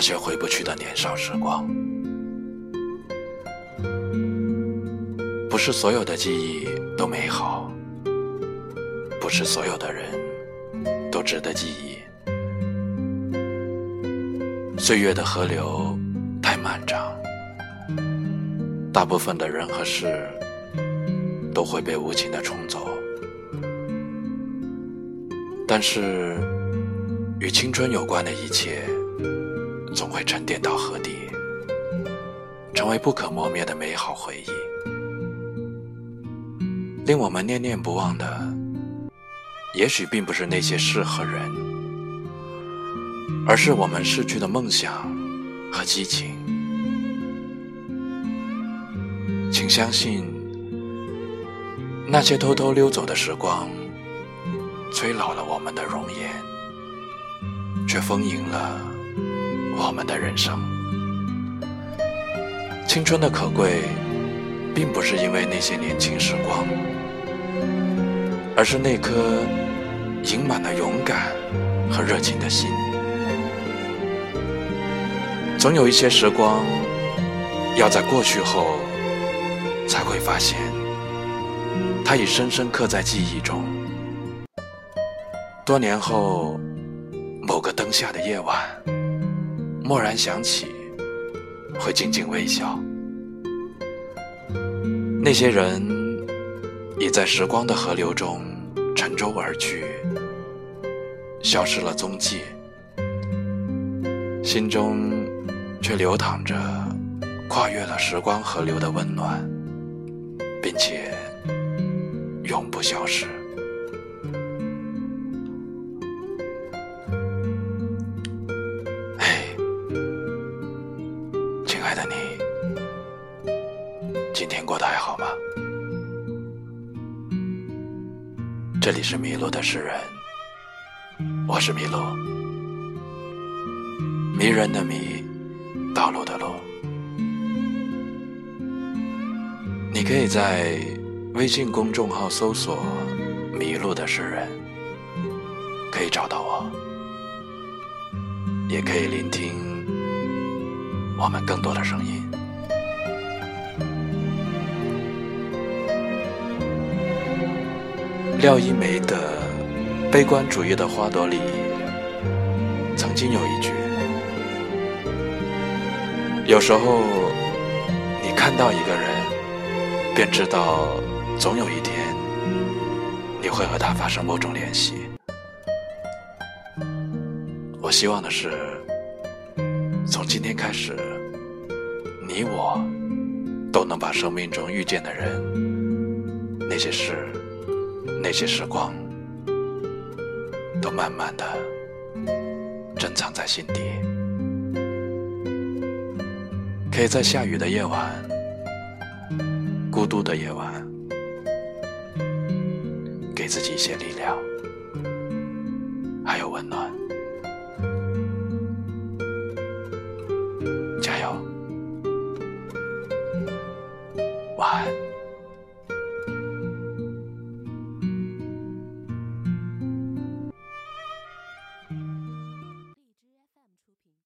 那些回不去的年少时光。不是所有的记忆都美好，不是所有的人都值得记忆。岁月的河流太漫长，大部分的人和事都会被无情的冲走。但是，与青春有关的一切，总会沉淀到河底，成为不可磨灭的美好回忆。令我们念念不忘的，也许并不是那些事和人，而是我们逝去的梦想和激情。请相信，那些偷偷溜走的时光，催老了我们的容颜，却丰盈了我们的人生。青春的可贵，并不是因为那些年轻时光。而是那颗盈满了勇敢和热情的心。总有一些时光，要在过去后，才会发现，它已深深刻在记忆中。多年后，某个灯下的夜晚，蓦然想起，会静静微笑。那些人。已在时光的河流中沉舟而去，消失了踪迹，心中却流淌着跨越了时光河流的温暖，并且永不消失。今天过得还好吗？这里是迷路的诗人，我是迷路，迷人的迷，道路的路。你可以在微信公众号搜索“迷路的诗人”，可以找到我，也可以聆听我们更多的声音。廖一梅的《悲观主义的花朵》里，曾经有一句：“有时候，你看到一个人，便知道，总有一天，你会和他发生某种联系。”我希望的是，从今天开始，你我都能把生命中遇见的人，那些事。那些时光，都慢慢的珍藏在心底。可以在下雨的夜晚，孤独的夜晚，给自己一些力量，还有温暖。加油，晚安。